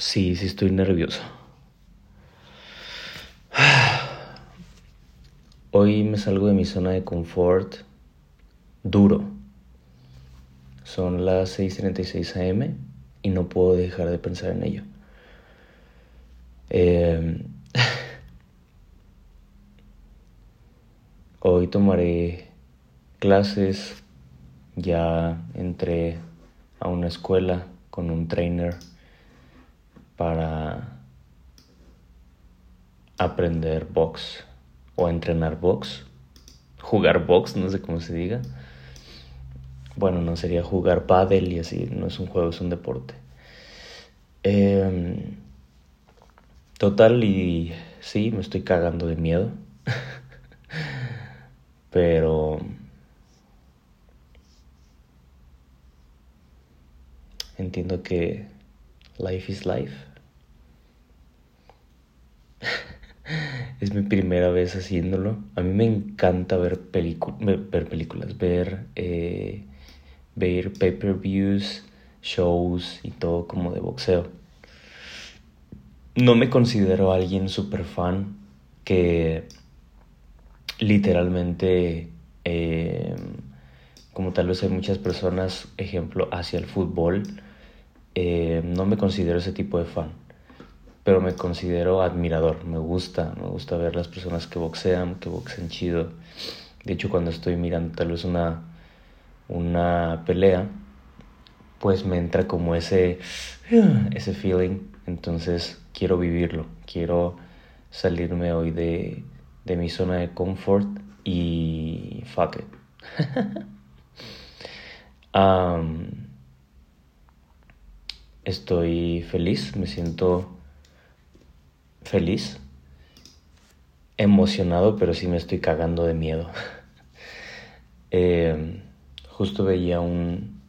Sí, sí estoy nervioso. Hoy me salgo de mi zona de confort duro. Son las 6.36 am y no puedo dejar de pensar en ello. Em, hoy tomaré clases, ya entré a una escuela con un trainer para aprender box o entrenar box, jugar box, no sé cómo se diga. Bueno, no sería jugar paddle y así, no es un juego, es un deporte. Em, total y sí, me estoy cagando de miedo. Pero entiendo que life is life. Es mi primera vez haciéndolo. A mí me encanta ver, ver películas, ver, eh, ver pay-per-views, shows y todo como de boxeo. No me considero alguien súper fan que literalmente, eh, como tal vez hay muchas personas, ejemplo, hacia el fútbol, eh, no me considero ese tipo de fan pero me considero admirador, me gusta, me gusta ver las personas que boxean, que boxean chido. De hecho, cuando estoy mirando tal vez una, una pelea, pues me entra como ese, ese feeling, entonces quiero vivirlo, quiero salirme hoy de, de mi zona de confort y fuck it. estoy feliz, me siento feliz, emocionado, pero sí me estoy cagando de miedo. Eh, justo veía un,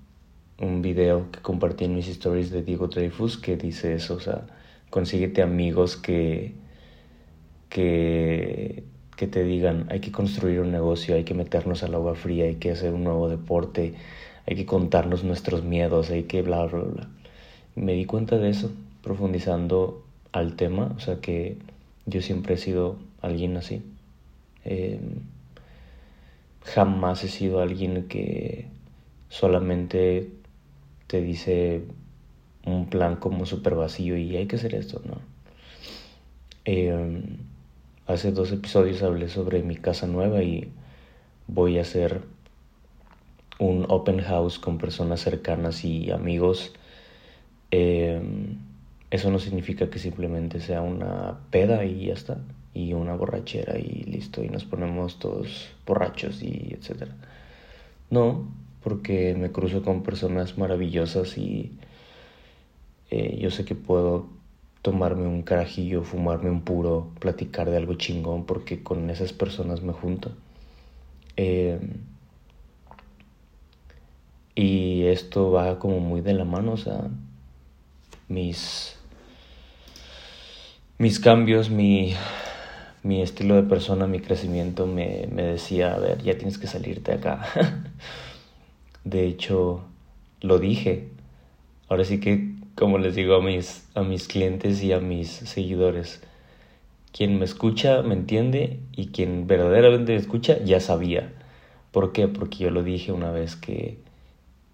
un video que compartí en mis stories de Diego Dreyfus que dice eso, o sea, consíguete amigos que, que, que te digan, hay que construir un negocio, hay que meternos al agua fría, hay que hacer un nuevo deporte, hay que contarnos nuestros miedos, hay que bla, bla, bla. me di cuenta de eso, profundizando al tema, o sea que yo siempre he sido alguien así. Em, jamás he sido alguien que solamente te dice un plan como súper vacío y hay que hacer esto, ¿no? Em, hace dos episodios hablé sobre mi casa nueva y voy a hacer un open house con personas cercanas y amigos. Eh, eso no significa que simplemente sea una peda y ya está, y una borrachera y listo, y nos ponemos todos borrachos y etcétera. No, porque me cruzo con personas maravillosas y eh, yo sé que puedo tomarme un carajillo, fumarme un puro, platicar de algo chingón, porque con esas personas me junto. Em, y esto va como muy de la mano, o sea, mis mis cambios, mi, mi estilo de persona, mi crecimiento me, me decía, a ver, ya tienes que salirte acá. de hecho, lo dije. Ahora sí que, como les digo a mis, a mis clientes y a mis seguidores, quien me escucha me entiende y quien verdaderamente me escucha ya sabía. ¿Por qué? Porque yo lo dije una vez que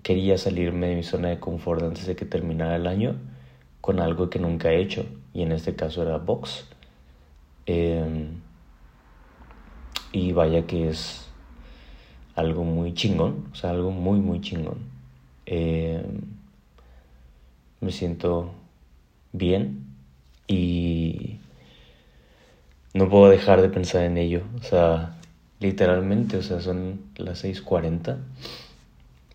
quería salirme de mi zona de confort antes de que terminara el año con algo que nunca he hecho y en este caso era box. Em, y vaya que es algo muy chingón, o sea, algo muy, muy chingón. Em, me siento bien y no puedo dejar de pensar en ello, o sea, literalmente, o sea, son las 6:40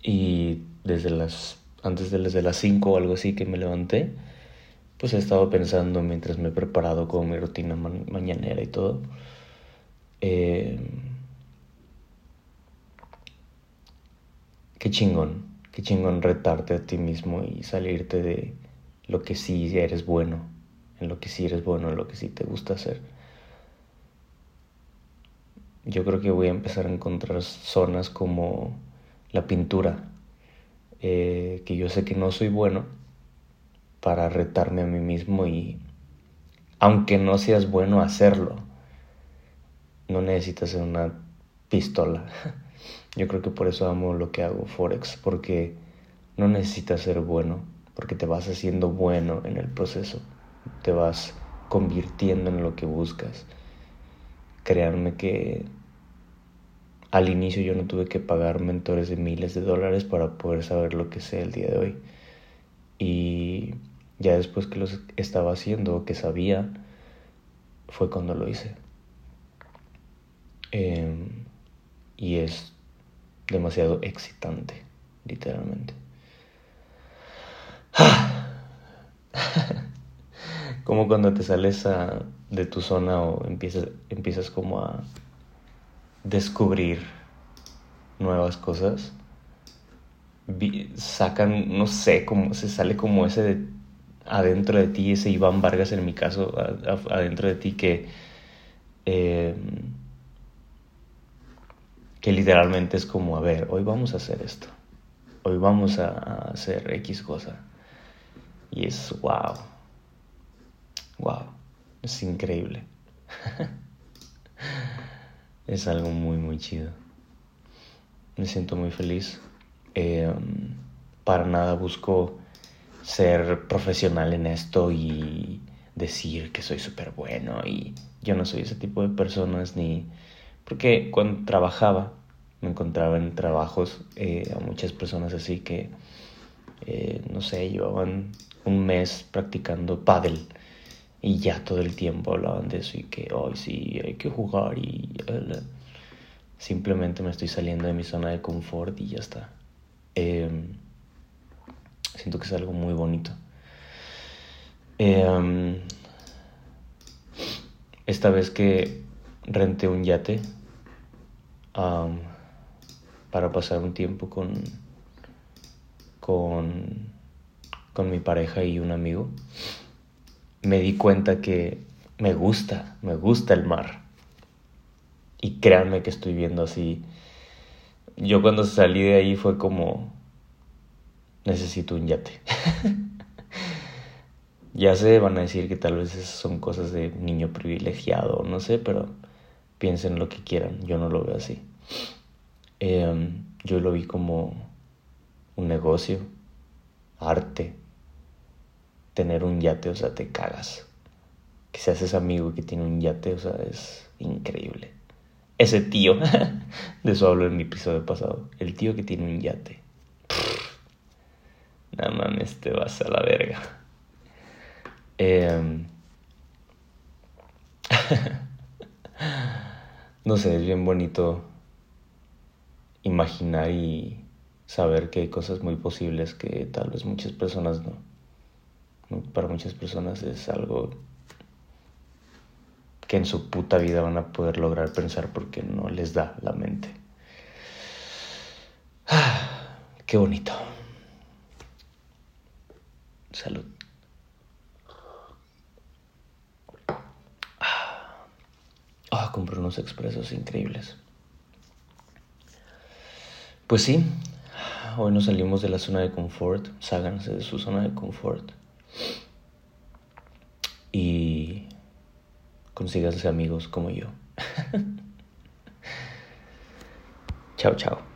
y desde las antes de las de las 5 o algo así que me levanté pues he estado pensando mientras me he preparado con mi rutina mañanera y todo. Eh, qué chingón, qué chingón retarte a ti mismo y salirte de lo que sí eres bueno, en lo que sí eres bueno, en lo que sí te gusta hacer. Yo creo que voy a empezar a encontrar zonas como la pintura, eh, que yo sé que no soy bueno, para retarme a mí mismo y aunque no seas bueno hacerlo, no necesitas ser una pistola. Yo creo que por eso amo lo que hago Forex, porque no necesitas ser bueno, porque te vas haciendo bueno en el proceso, te vas convirtiendo en lo que buscas. Créanme que al inicio yo no tuve que pagar mentores de miles de dólares para poder saber lo que sé el día de hoy. Y ya después que lo estaba haciendo, que sabía, fue cuando lo hice. Em, y es demasiado excitante, literalmente. como cuando te sales de tu zona o empiezas, empiezas como a descubrir nuevas cosas. sacan, no sé, como se sale como ese de adentro de ti, ese Iván Vargas en mi caso, adentro de ti que, em, que literalmente es como, a ver, hoy vamos a hacer esto, hoy vamos a, hacer X cosa. Y es wow, wow, es increíble. es algo muy, muy chido. Me siento muy feliz. Em, para nada busco ser profesional en esto y decir que soy súper bueno y yo no soy ese tipo de personas ni porque cuando trabajaba me encontraba en trabajos eh, a muchas personas así que eh, no sé llevaban un mes practicando paddle y ya todo el tiempo hablaban de eso y que hoy sí hay que jugar y simplemente me estoy saliendo de mi zona de confort y ya está em, Siento que es algo muy bonito. Em, esta vez que renté un yate para pasar un tiempo con, con, con mi pareja y un amigo, me di cuenta que me gusta, me gusta el mar. Y créanme que estoy viendo así. Yo cuando salí de ahí fue como, necesito un yate. ya sé, van a decir que tal vez son cosas de niño privilegiado, no sé, pero piensen lo que quieran, yo no lo veo así. Em, yo lo vi como un negocio, arte, tener un yate, o sea, te cagas. Que se haces amigo que tiene un yate, o sea, es increíble. Ese tío, de eso hablo en mi episodio pasado, el tío que tiene un yate no mames, te vas a la verga. Em, no sé, es bien bonito imaginar y saber que hay cosas muy posibles que tal vez muchas personas no. Para muchas personas es algo que en su puta vida van a poder lograr pensar porque no les da la mente. Qué bonito. Salud. Ah, compré unos expresos increíbles. Pues sí, hoy nos salimos de la zona de confort, ságanse de su zona de confort y consíganse amigos como yo. chao, chao.